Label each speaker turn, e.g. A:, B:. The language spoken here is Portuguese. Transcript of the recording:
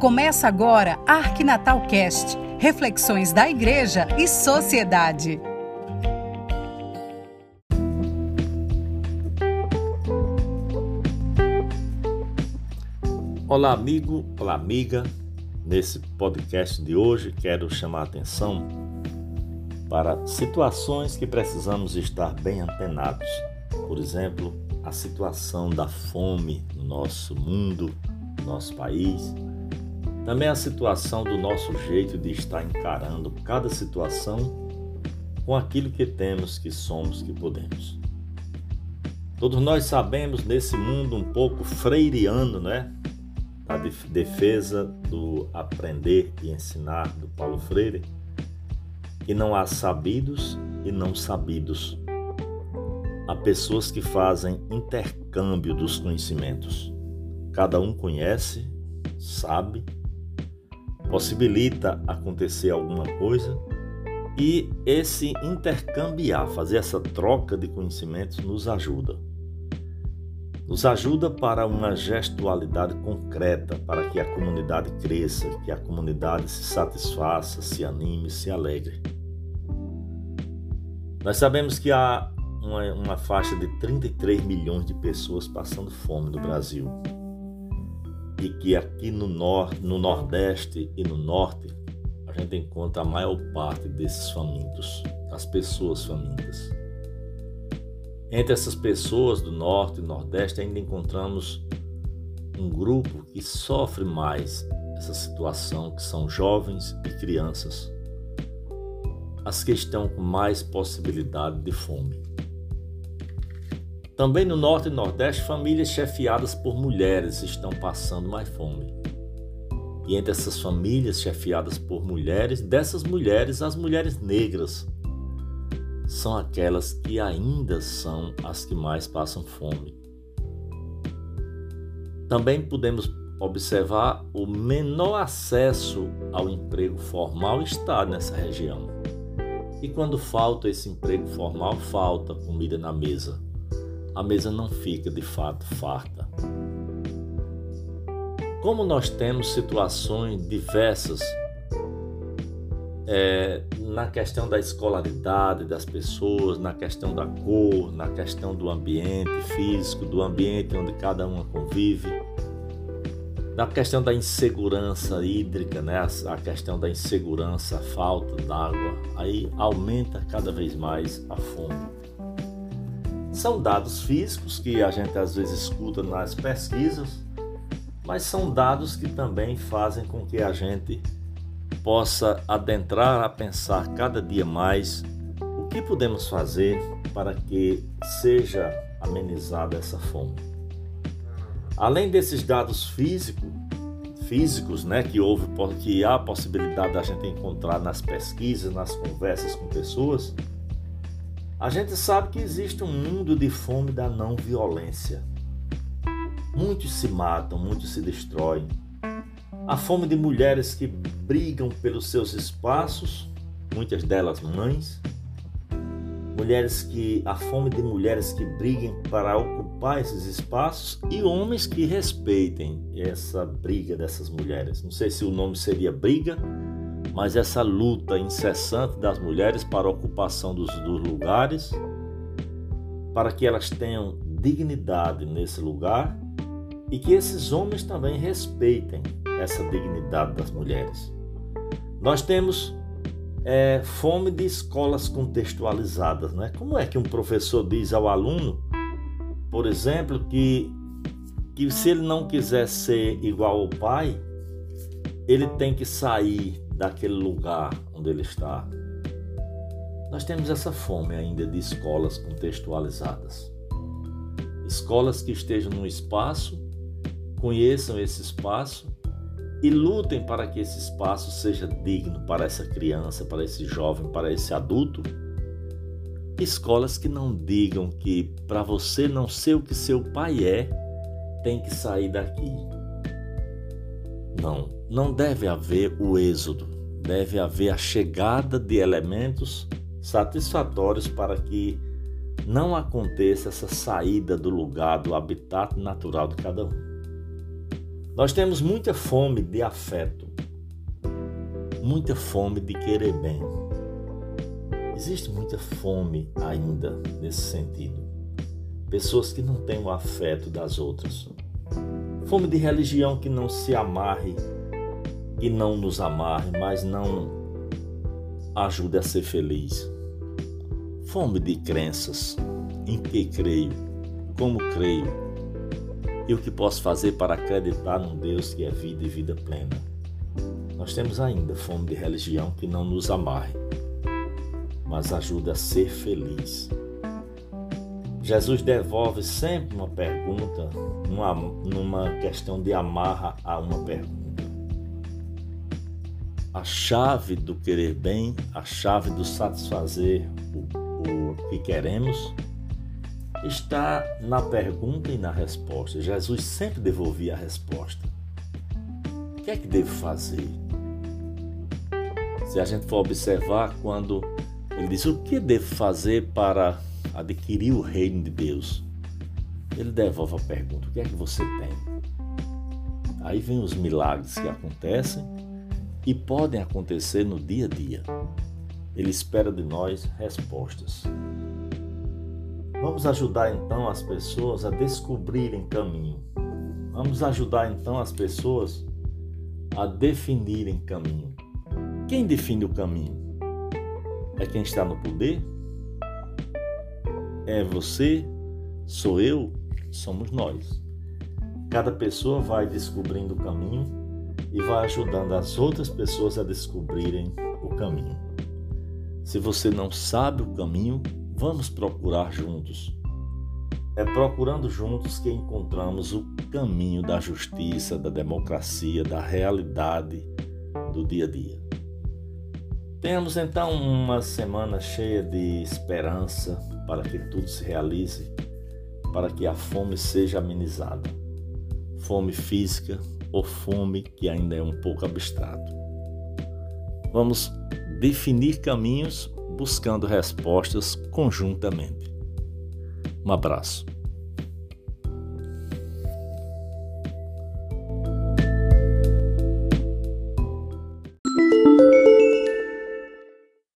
A: Começa agora Arquinatal Cast, reflexões da igreja e sociedade.
B: Olá, amigo, olá, amiga. Nesse podcast de hoje, quero chamar a atenção para situações que precisamos estar bem antenados. Por exemplo, a situação da fome no nosso mundo, no nosso país também a situação do nosso jeito de estar encarando cada situação com aquilo que temos, que somos, que podemos. Todos nós sabemos nesse mundo um pouco freiriano, né? A defesa do aprender e ensinar do Paulo Freire, que não há sabidos e não sabidos. Há pessoas que fazem intercâmbio dos conhecimentos. Cada um conhece, sabe possibilita acontecer alguma coisa e esse intercambiar, fazer essa troca de conhecimentos nos ajuda. Nos ajuda para uma gestualidade concreta, para que a comunidade cresça, que a comunidade se satisfaça, se anime, se alegre. Nós sabemos que há uma, uma faixa de 33 milhões de pessoas passando fome no Brasil e que aqui no, nor no Nordeste e no Norte a gente encontra a maior parte desses famintos, as pessoas famintas. Entre essas pessoas do Norte e Nordeste ainda encontramos um grupo que sofre mais essa situação, que são jovens e crianças, as que estão com mais possibilidade de fome. Também no Norte e Nordeste, famílias chefiadas por mulheres estão passando mais fome. E entre essas famílias chefiadas por mulheres, dessas mulheres, as mulheres negras são aquelas que ainda são as que mais passam fome. Também podemos observar o menor acesso ao emprego formal está nessa região. E quando falta esse emprego formal, falta comida na mesa a mesa não fica de fato farta. Como nós temos situações diversas é, na questão da escolaridade das pessoas, na questão da cor, na questão do ambiente físico, do ambiente onde cada uma convive, na questão da insegurança hídrica, né? a questão da insegurança, a falta d'água, aí aumenta cada vez mais a fome. São dados físicos que a gente às vezes escuta nas pesquisas, mas são dados que também fazem com que a gente possa adentrar a pensar cada dia mais o que podemos fazer para que seja amenizada essa fome. Além desses dados físicos, físicos, né, que houve que há a possibilidade da gente encontrar nas pesquisas, nas conversas com pessoas, a gente sabe que existe um mundo de fome da não violência. Muitos se matam, muitos se destroem. A fome de mulheres que brigam pelos seus espaços, muitas delas mães. Mulheres que a fome de mulheres que briguem para ocupar esses espaços e homens que respeitem essa briga dessas mulheres. Não sei se o nome seria briga, mas essa luta incessante das mulheres para a ocupação dos, dos lugares, para que elas tenham dignidade nesse lugar e que esses homens também respeitem essa dignidade das mulheres. Nós temos é, fome de escolas contextualizadas, né? Como é que um professor diz ao aluno, por exemplo, que, que se ele não quiser ser igual ao pai, ele tem que sair daquele lugar onde ele está. Nós temos essa fome ainda de escolas contextualizadas. Escolas que estejam no espaço, conheçam esse espaço e lutem para que esse espaço seja digno para essa criança, para esse jovem, para esse adulto. Escolas que não digam que para você não ser o que seu pai é, tem que sair daqui. Não, não deve haver o êxodo, deve haver a chegada de elementos satisfatórios para que não aconteça essa saída do lugar, do habitat natural de cada um. Nós temos muita fome de afeto, muita fome de querer bem. Existe muita fome ainda nesse sentido. Pessoas que não têm o afeto das outras. Fome de religião que não se amarre e não nos amarre, mas não ajude a ser feliz. Fome de crenças em que creio, como creio e o que posso fazer para acreditar num Deus que é vida e vida plena. Nós temos ainda fome de religião que não nos amarre, mas ajuda a ser feliz. Jesus devolve sempre uma pergunta, numa, numa questão de amarra a uma pergunta. A chave do querer bem, a chave do satisfazer o, o que queremos, está na pergunta e na resposta. Jesus sempre devolvia a resposta. O que é que devo fazer? Se a gente for observar, quando ele diz o que devo fazer para adquirir o reino de Deus, ele devolve a pergunta: o que é que você tem? Aí vem os milagres que acontecem e podem acontecer no dia a dia. Ele espera de nós respostas. Vamos ajudar então as pessoas a descobrirem caminho. Vamos ajudar então as pessoas a definirem caminho. Quem define o caminho? É quem está no poder? É você? Sou eu? Somos nós. Cada pessoa vai descobrindo o caminho e vai ajudando as outras pessoas a descobrirem o caminho. Se você não sabe o caminho, Vamos procurar juntos. É procurando juntos que encontramos o caminho da justiça, da democracia, da realidade do dia a dia. Tenhamos então uma semana cheia de esperança para que tudo se realize, para que a fome seja amenizada. Fome física ou fome que ainda é um pouco abstrato. Vamos definir caminhos buscando respostas conjuntamente. Um abraço.